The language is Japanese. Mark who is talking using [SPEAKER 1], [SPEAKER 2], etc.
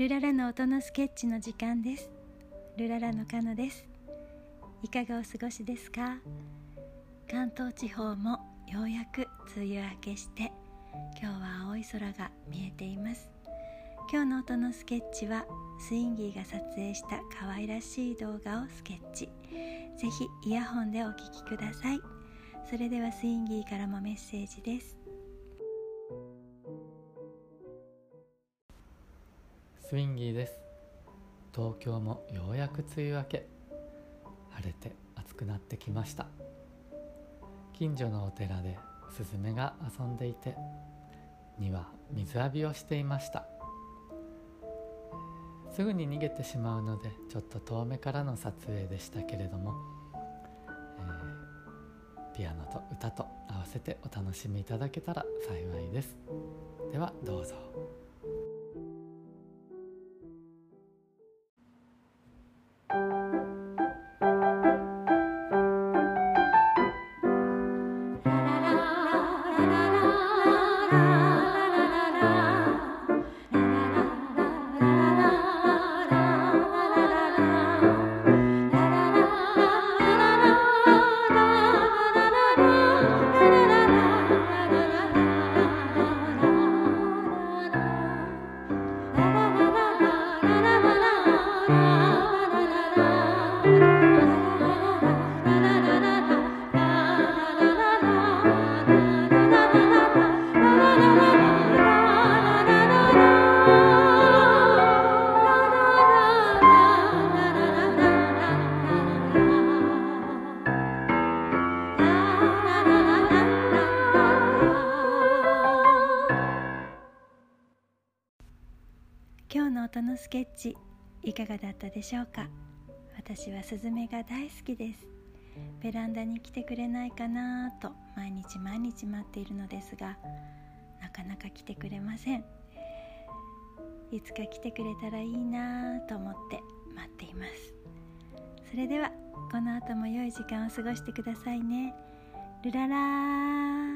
[SPEAKER 1] ルララの音のスケッチの時間です。ルララのカノです。いかがお過ごしですか？関東地方もようやく梅雨明けして今日は青い空が見えています。今日の音のスケッチはスインギーが撮影した可愛らしい動画をスケッチ。ぜひイヤホンでお聴きください。それではスインギーからもメッセージです。
[SPEAKER 2] スインギーです。東京もようやく梅雨明け。晴れて暑くなってきました。近所のお寺でスズメが遊んでいてには水浴びをしていました。すぐに逃げてしまうのでちょっと遠目からの撮影でしたけれども、えー、ピアノと歌と合わせてお楽しみいただけたら幸いです。ではどうぞ。
[SPEAKER 1] 今日の音のスケッチいかがだったでしょうか？私はスズメが大好きです。ベランダに来てくれないかなと毎日毎日待っているのですがなかなか来てくれません。いつか来てくれたらいいなと思って待っています。それではこの後も良い時間を過ごしてくださいね。ルララ